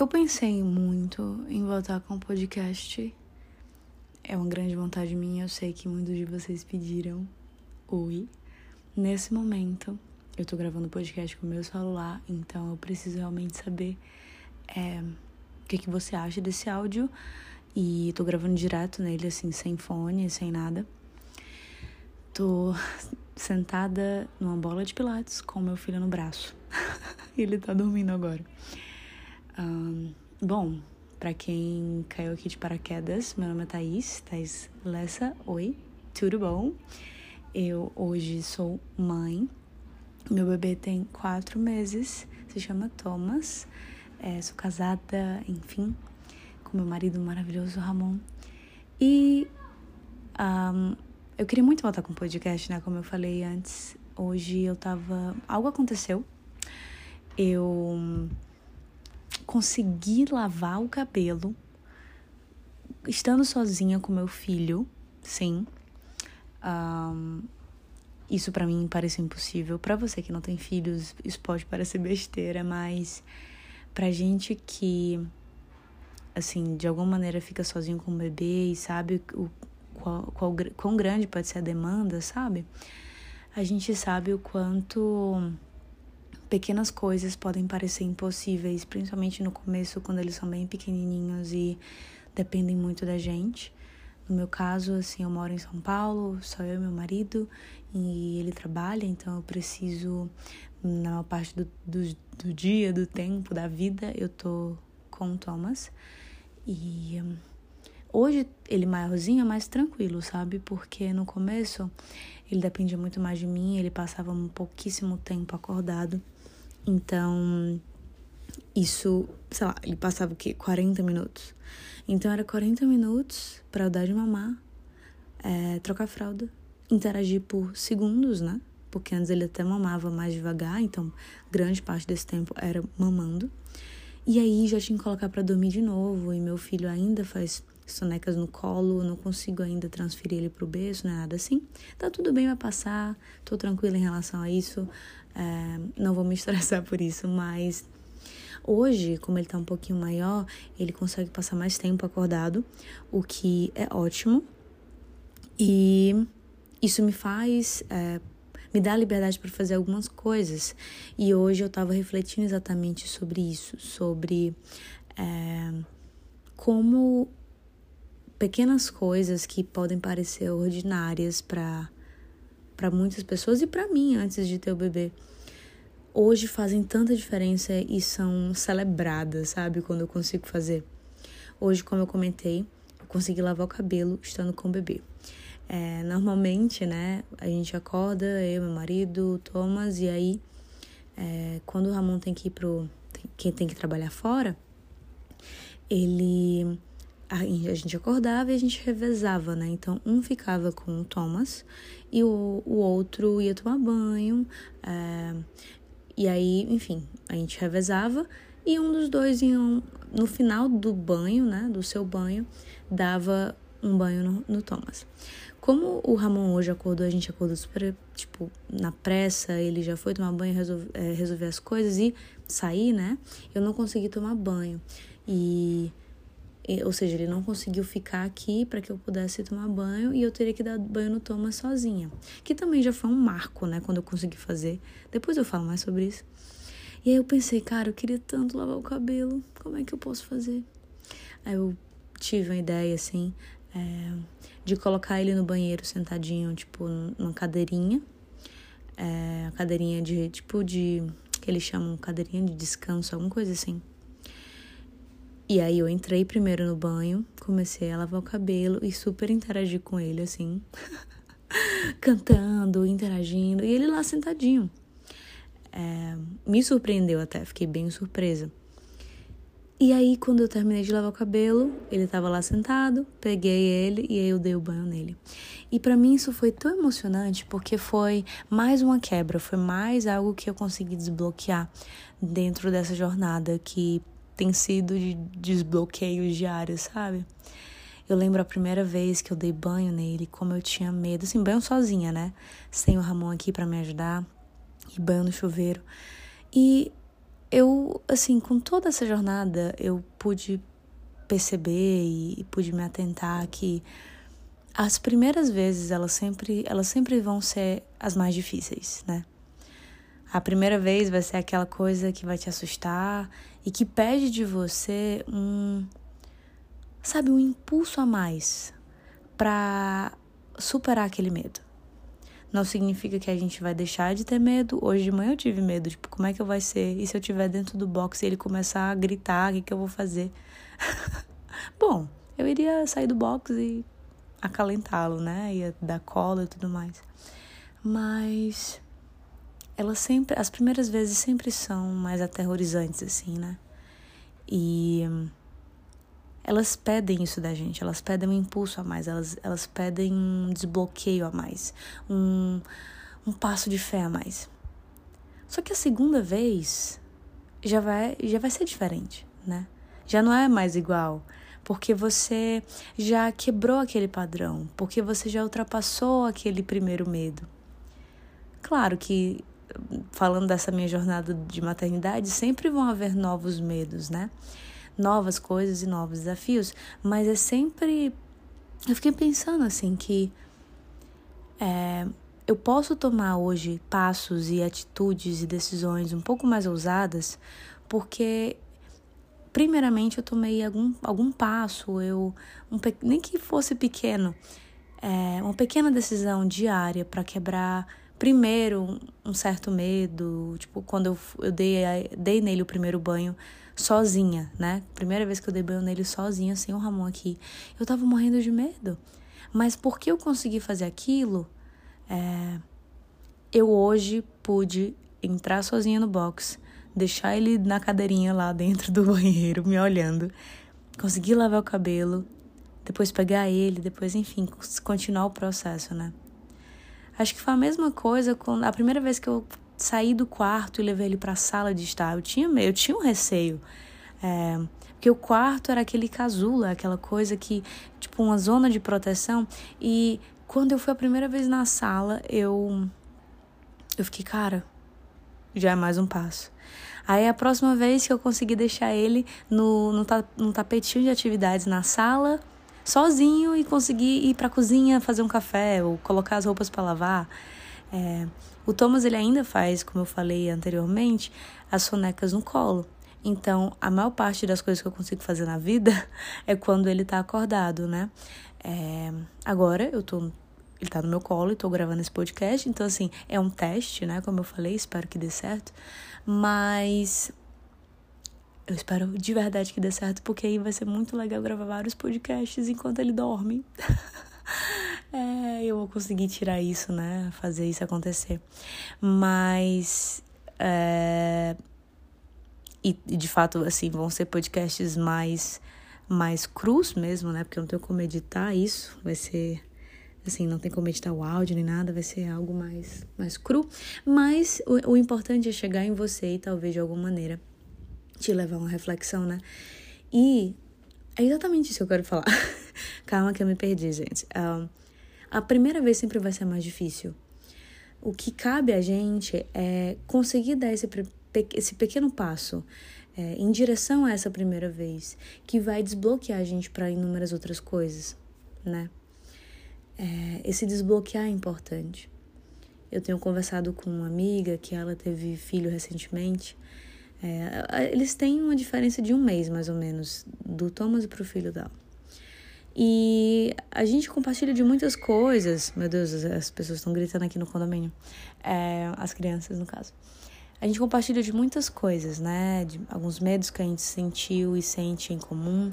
Eu pensei muito em voltar com o podcast. É uma grande vontade minha, eu sei que muitos de vocês pediram. Oi. Nesse momento, eu tô gravando o podcast com o meu celular, então eu preciso realmente saber é, o que, que você acha desse áudio. E tô gravando direto nele, assim, sem fone, sem nada. Tô sentada numa bola de pilates com meu filho no braço. Ele tá dormindo agora. Bom, para quem caiu aqui de paraquedas, meu nome é Thaís, Thaís Lessa. Oi, tudo bom? Eu hoje sou mãe. Meu bebê tem quatro meses, se chama Thomas. É, sou casada, enfim, com meu marido maravilhoso, Ramon. E um, eu queria muito voltar com o podcast, né? Como eu falei antes. Hoje eu tava. Algo aconteceu. Eu consegui lavar o cabelo estando sozinha com meu filho, sim. Um, isso para mim parece impossível. Para você que não tem filhos, isso pode parecer besteira, mas pra gente que assim, de alguma maneira fica sozinho com o bebê e sabe o qual, qual, quão grande pode ser a demanda, sabe? A gente sabe o quanto pequenas coisas podem parecer impossíveis, principalmente no começo, quando eles são bem pequenininhos e dependem muito da gente. No meu caso, assim, eu moro em São Paulo, só eu e meu marido, e ele trabalha, então eu preciso, na maior parte do, do, do dia, do tempo, da vida, eu tô com o Thomas. E hoje ele maiorzinho é mais tranquilo, sabe? Porque no começo ele dependia muito mais de mim, ele passava um pouquíssimo tempo acordado. Então, isso, sei lá, ele passava o quê? 40 minutos. Então, era 40 minutos para eu dar de mamar, é, trocar fralda, interagir por segundos, né? Porque antes ele até mamava mais devagar, então grande parte desse tempo era mamando. E aí já tinha que colocar para dormir de novo, e meu filho ainda faz sonecas no colo, não consigo ainda transferir ele pro berço, não é nada assim. Tá tudo bem, vai passar, tô tranquila em relação a isso. Não vou me estressar por isso, mas hoje, como ele tá um pouquinho maior, ele consegue passar mais tempo acordado, o que é ótimo. E isso me faz. É, me dá liberdade para fazer algumas coisas. E hoje eu estava refletindo exatamente sobre isso, sobre é, como pequenas coisas que podem parecer ordinárias para para muitas pessoas e para mim antes de ter o bebê. Hoje fazem tanta diferença e são celebradas, sabe? Quando eu consigo fazer. Hoje, como eu comentei, eu consegui lavar o cabelo estando com o bebê. É, normalmente, né, a gente acorda, eu, meu marido, Thomas, e aí, é, quando o Ramon tem que ir pro. quem tem que trabalhar fora, ele a gente acordava e a gente revezava, né? Então, um ficava com o Thomas e o, o outro ia tomar banho. É, e aí, enfim, a gente revezava e um dos dois iam, no final do banho, né? Do seu banho, dava um banho no, no Thomas. Como o Ramon hoje acordou, a gente acordou super, tipo, na pressa, ele já foi tomar banho, resolver, é, resolver as coisas e sair, né? Eu não consegui tomar banho. E ou seja, ele não conseguiu ficar aqui para que eu pudesse tomar banho e eu teria que dar banho no Thomas sozinha. Que também já foi um marco, né, quando eu consegui fazer. Depois eu falo mais sobre isso. E aí eu pensei, cara, eu queria tanto lavar o cabelo, como é que eu posso fazer? Aí eu tive uma ideia, assim, é, de colocar ele no banheiro sentadinho, tipo, numa cadeirinha. É, cadeirinha de, tipo, de. que eles chamam cadeirinha de descanso, alguma coisa assim. E aí eu entrei primeiro no banho, comecei a lavar o cabelo e super interagi com ele, assim, cantando, interagindo, e ele lá sentadinho. É, me surpreendeu até, fiquei bem surpresa. E aí, quando eu terminei de lavar o cabelo, ele tava lá sentado, peguei ele e aí eu dei o banho nele. E para mim isso foi tão emocionante porque foi mais uma quebra, foi mais algo que eu consegui desbloquear dentro dessa jornada que tem sido de desbloqueios diários, sabe? Eu lembro a primeira vez que eu dei banho nele, como eu tinha medo, assim, banho sozinha, né? Sem o Ramon aqui para me ajudar, e banho no chuveiro. E eu, assim, com toda essa jornada, eu pude perceber e, e pude me atentar que as primeiras vezes elas sempre, elas sempre vão ser as mais difíceis, né? A primeira vez vai ser aquela coisa que vai te assustar e que pede de você um, sabe, um impulso a mais para superar aquele medo. Não significa que a gente vai deixar de ter medo. Hoje de manhã eu tive medo, tipo, como é que vai ser? E se eu estiver dentro do box e ele começar a gritar, o que, que eu vou fazer? Bom, eu iria sair do box e acalentá-lo, né? Ia dar cola e tudo mais. Mas elas sempre, as primeiras vezes sempre são mais aterrorizantes assim, né? E elas pedem isso da gente, elas pedem um impulso a mais, elas, elas pedem um desbloqueio a mais, um, um passo de fé a mais. Só que a segunda vez já vai, já vai ser diferente, né? Já não é mais igual, porque você já quebrou aquele padrão, porque você já ultrapassou aquele primeiro medo. Claro que, falando dessa minha jornada de maternidade, sempre vão haver novos medos, né? novas coisas e novos desafios, mas é sempre. Eu fiquei pensando assim que é, eu posso tomar hoje passos e atitudes e decisões um pouco mais ousadas, porque primeiramente eu tomei algum, algum passo, eu um, nem que fosse pequeno, é, uma pequena decisão diária para quebrar primeiro um certo medo, tipo quando eu, eu dei, dei nele o primeiro banho, sozinha, né? Primeira vez que eu dei banho nele sozinha, sem o Ramon aqui. Eu tava morrendo de medo. Mas porque eu consegui fazer aquilo, é, eu hoje pude entrar sozinha no box, deixar ele na cadeirinha lá dentro do banheiro, me olhando, conseguir lavar o cabelo, depois pegar ele, depois, enfim, continuar o processo, né? Acho que foi a mesma coisa quando a primeira vez que eu saí do quarto e levei ele para a sala de estar. Eu tinha eu tinha um receio. É, porque o quarto era aquele casulo, aquela coisa que, tipo, uma zona de proteção. E quando eu fui a primeira vez na sala, eu. Eu fiquei, cara, já é mais um passo. Aí a próxima vez que eu consegui deixar ele no, no, no tapetinho de atividades na sala, sozinho, e conseguir ir para a cozinha fazer um café ou colocar as roupas para lavar. É, o Thomas ele ainda faz, como eu falei anteriormente, as sonecas no colo. Então, a maior parte das coisas que eu consigo fazer na vida é quando ele tá acordado, né? É, agora eu tô. Ele tá no meu colo e tô gravando esse podcast. Então, assim, é um teste, né? Como eu falei, espero que dê certo. Mas eu espero de verdade que dê certo, porque aí vai ser muito legal gravar vários podcasts enquanto ele dorme. é, eu vou conseguir tirar isso, né? Fazer isso acontecer. Mas. É, e, de fato, assim, vão ser podcasts mais, mais crus mesmo, né? Porque eu não tenho como editar isso. Vai ser. Assim, não tem como editar o áudio nem nada, vai ser algo mais, mais cru. Mas o, o importante é chegar em você e talvez de alguma maneira te levar a uma reflexão, né? E é exatamente isso que eu quero falar. Calma que eu me perdi, gente. Um, a primeira vez sempre vai ser mais difícil. O que cabe a gente é conseguir dar esse, esse pequeno passo é, em direção a essa primeira vez, que vai desbloquear a gente para inúmeras outras coisas, né? É, esse desbloquear é importante. Eu tenho conversado com uma amiga que ela teve filho recentemente. É, eles têm uma diferença de um mês, mais ou menos, do Thomas para o filho dela. E a gente compartilha de muitas coisas. Meu Deus, as pessoas estão gritando aqui no condomínio. É, as crianças, no caso. A gente compartilha de muitas coisas, né? De alguns medos que a gente sentiu e sente em comum.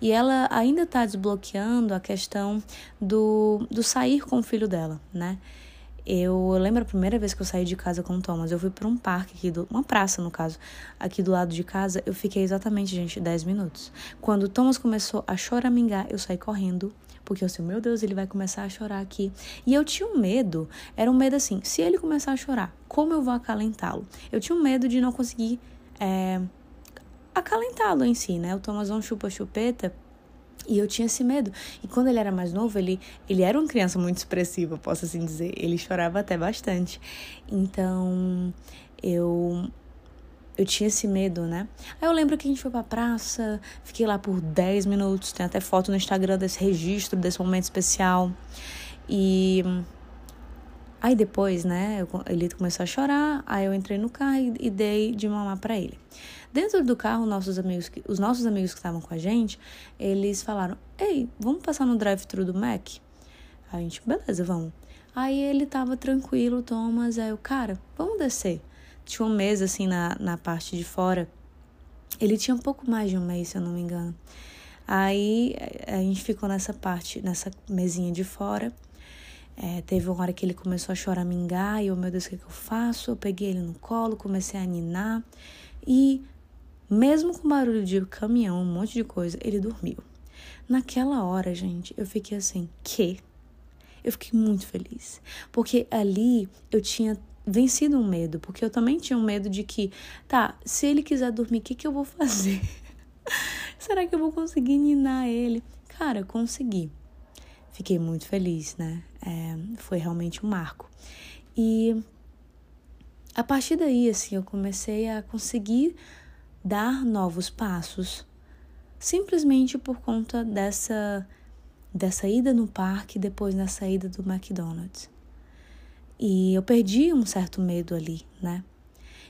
E ela ainda está desbloqueando a questão do, do sair com o filho dela, né? Eu lembro a primeira vez que eu saí de casa com o Thomas, eu fui para um parque aqui, do, uma praça no caso, aqui do lado de casa, eu fiquei exatamente, gente, 10 minutos. Quando o Thomas começou a choramingar, eu saí correndo, porque eu disse, meu Deus, ele vai começar a chorar aqui. E eu tinha um medo, era um medo assim, se ele começar a chorar, como eu vou acalentá-lo? Eu tinha um medo de não conseguir é, acalentá-lo em si, né? O Thomas não chupa-chupeta, e eu tinha esse medo. E quando ele era mais novo, ele, ele era uma criança muito expressiva, posso assim dizer. Ele chorava até bastante. Então, eu eu tinha esse medo, né? Aí eu lembro que a gente foi pra praça, fiquei lá por 10 minutos, tem até foto no Instagram desse registro, desse momento especial. E aí depois, né, eu, ele começou a chorar, aí eu entrei no carro e, e dei de mamar para ele. Dentro do carro, nossos amigos, os nossos amigos que estavam com a gente, eles falaram: "Ei, vamos passar no drive-thru do Mac?" A gente, beleza, vamos. Aí ele tava tranquilo, Thomas, aí eu, cara, vamos descer tinha um mês assim na, na parte de fora. Ele tinha um pouco mais de um mês, se eu não me engano. Aí a gente ficou nessa parte, nessa mesinha de fora. É, teve uma hora que ele começou a choramingar e eu, meu Deus, o que, que eu faço? Eu peguei ele no colo, comecei a ninar e, mesmo com barulho de caminhão, um monte de coisa, ele dormiu. Naquela hora, gente, eu fiquei assim, que? Eu fiquei muito feliz, porque ali eu tinha vencido um medo, porque eu também tinha um medo de que, tá, se ele quiser dormir, o que, que eu vou fazer? Será que eu vou conseguir ninar ele? Cara, consegui. Fiquei muito feliz, né? É, foi realmente um marco. E a partir daí, assim, eu comecei a conseguir dar novos passos, simplesmente por conta dessa dessa ida no parque, depois na saída do McDonald's. E eu perdi um certo medo ali, né?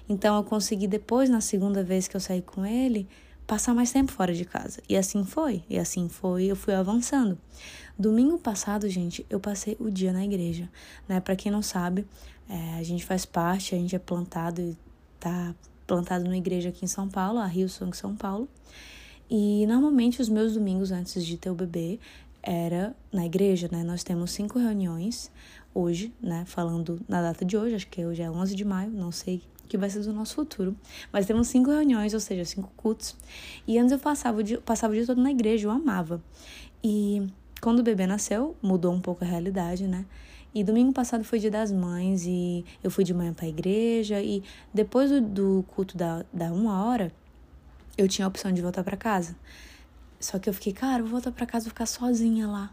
Então eu consegui depois, na segunda vez que eu saí com ele, passar mais tempo fora de casa. E assim foi, e assim foi, eu fui avançando. Domingo passado, gente, eu passei o dia na igreja, né? Para quem não sabe, é, a gente faz parte, a gente é plantado e tá plantado numa igreja aqui em São Paulo, a Rio Song São Paulo. E normalmente os meus domingos antes de ter o bebê era na igreja, né? Nós temos cinco reuniões hoje, né? Falando na data de hoje, acho que hoje é 11 de maio, não sei o que vai ser do nosso futuro. Mas temos cinco reuniões, ou seja, cinco cultos. E antes eu passava o dia, passava o dia todo na igreja, eu amava. E quando o bebê nasceu, mudou um pouco a realidade, né? E domingo passado foi dia das mães e eu fui de manhã para a igreja. E depois do, do culto da, da uma hora, eu tinha a opção de voltar para casa. Só que eu fiquei, cara, vou voltar para casa, vou ficar sozinha lá.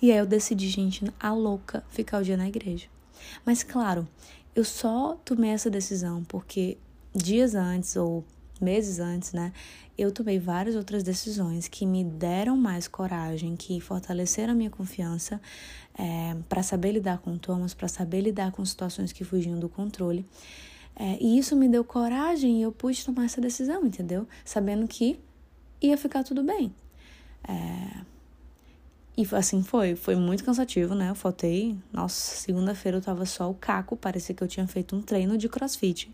E aí eu decidi, gente, a louca, ficar o dia na igreja. Mas claro, eu só tomei essa decisão porque dias antes ou meses antes, né, eu tomei várias outras decisões que me deram mais coragem, que fortaleceram a minha confiança é, para saber lidar com Thomas, para saber lidar com situações que fugiam do controle. É, e isso me deu coragem e eu pude tomar essa decisão, entendeu? Sabendo que ia ficar tudo bem. É, e assim foi, foi muito cansativo, né? Eu faltei, nossa, segunda-feira eu tava só o caco, parecia que eu tinha feito um treino de crossfit.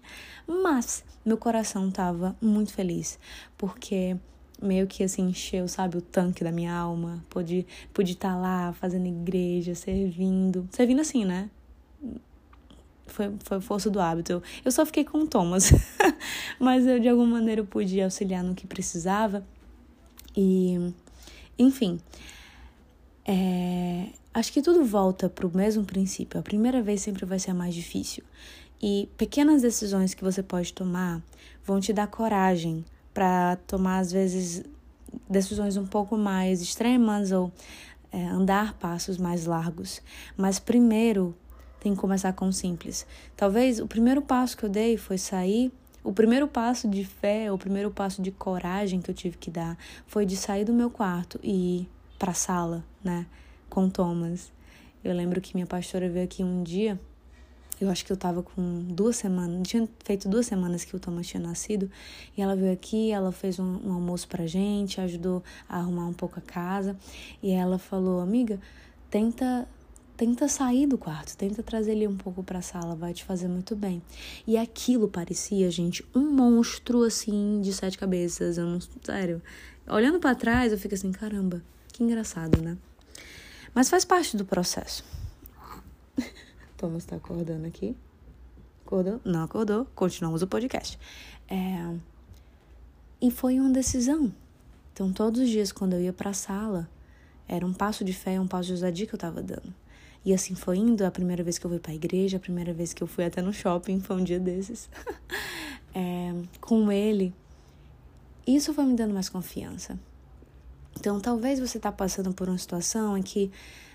Mas meu coração tava muito feliz, porque meio que assim encheu, sabe, o tanque da minha alma. Pude pude estar tá lá fazendo igreja, servindo, servindo assim, né? Foi, foi força do hábito. Eu, eu só fiquei com o Thomas, mas eu de alguma maneira pude auxiliar no que precisava. E, enfim, é, acho que tudo volta para o mesmo princípio. A primeira vez sempre vai ser a mais difícil. E pequenas decisões que você pode tomar vão te dar coragem para tomar, às vezes, decisões um pouco mais extremas ou é, andar passos mais largos. Mas primeiro tem que começar com o simples. Talvez o primeiro passo que eu dei foi sair. O primeiro passo de fé, o primeiro passo de coragem que eu tive que dar foi de sair do meu quarto e para a sala, né, com Thomas. Eu lembro que minha pastora veio aqui um dia, eu acho que eu tava com duas semanas, tinha feito duas semanas que o Thomas tinha nascido, e ela veio aqui, ela fez um, um almoço pra gente, ajudou a arrumar um pouco a casa, e ela falou, amiga, tenta tenta sair do quarto, tenta trazer ele um pouco para a sala, vai te fazer muito bem. E aquilo parecia, gente, um monstro assim de sete cabeças, eu não, sério. Olhando para trás, eu fico assim, caramba, que engraçado, né? Mas faz parte do processo. Thomas tá acordando aqui. Acordou? Não acordou. Continuamos o podcast. É... E foi uma decisão. Então, todos os dias, quando eu ia pra sala, era um passo de fé, um passo de ousadia que eu tava dando. E assim foi indo. A primeira vez que eu fui pra igreja, a primeira vez que eu fui até no shopping, foi um dia desses. é... Com ele. Isso foi me dando mais confiança. Então, talvez você está passando por uma situação em que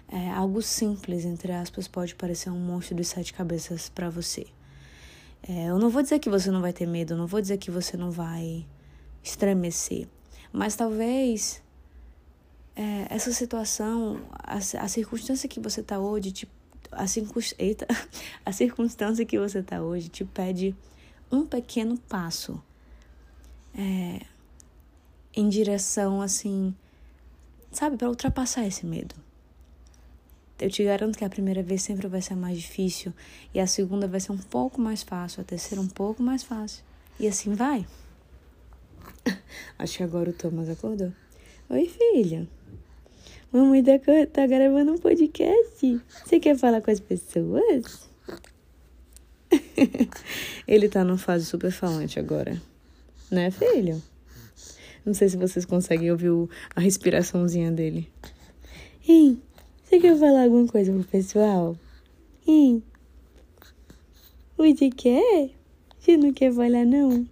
é, algo simples, entre aspas, pode parecer um monstro de sete cabeças para você. É, eu não vou dizer que você não vai ter medo, eu não vou dizer que você não vai estremecer, mas talvez é, essa situação, a, a, circunstância que você está hoje, te, a, Eita, a circunstância que você está hoje te pede um pequeno passo é, em direção assim, sabe, para ultrapassar esse medo. Eu te garanto que a primeira vez sempre vai ser mais difícil e a segunda vai ser um pouco mais fácil, a terceira um pouco mais fácil. E assim vai. Acho que agora o Thomas acordou. Oi, filha. Mamãe tá, tá gravando um podcast. Você quer falar com as pessoas? Ele tá numa fase super falante agora. Né, filho? Não sei se vocês conseguem ouvir a respiraçãozinha dele. Hein? Você quer falar alguma coisa pro pessoal? Hein? Você quer? Você não quer falar, não?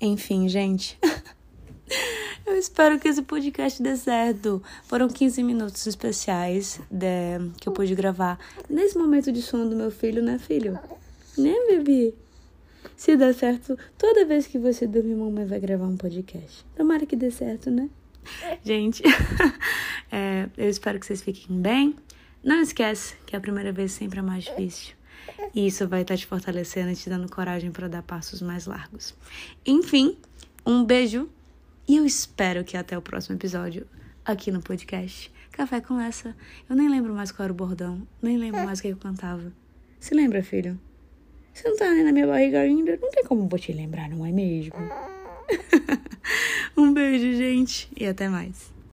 Enfim, gente. Eu espero que esse podcast dê certo. Foram 15 minutos especiais de, que eu pude gravar nesse momento de sono do meu filho, né, filho? Né, bebê? Se der certo, toda vez que você dormir, mamãe vai gravar um podcast. Tomara que dê certo, né? Gente, é, eu espero que vocês fiquem bem. Não esquece que a primeira vez sempre é mais difícil. E isso vai estar te fortalecendo e te dando coragem para dar passos mais largos. Enfim, um beijo e eu espero que até o próximo episódio aqui no podcast. Café com essa. Eu nem lembro mais qual era o bordão, nem lembro mais o que eu cantava. Se lembra, filho? Você não tá nem na minha barriga ainda? Não tem como vou te lembrar, não é mesmo? um beijo, gente, e até mais.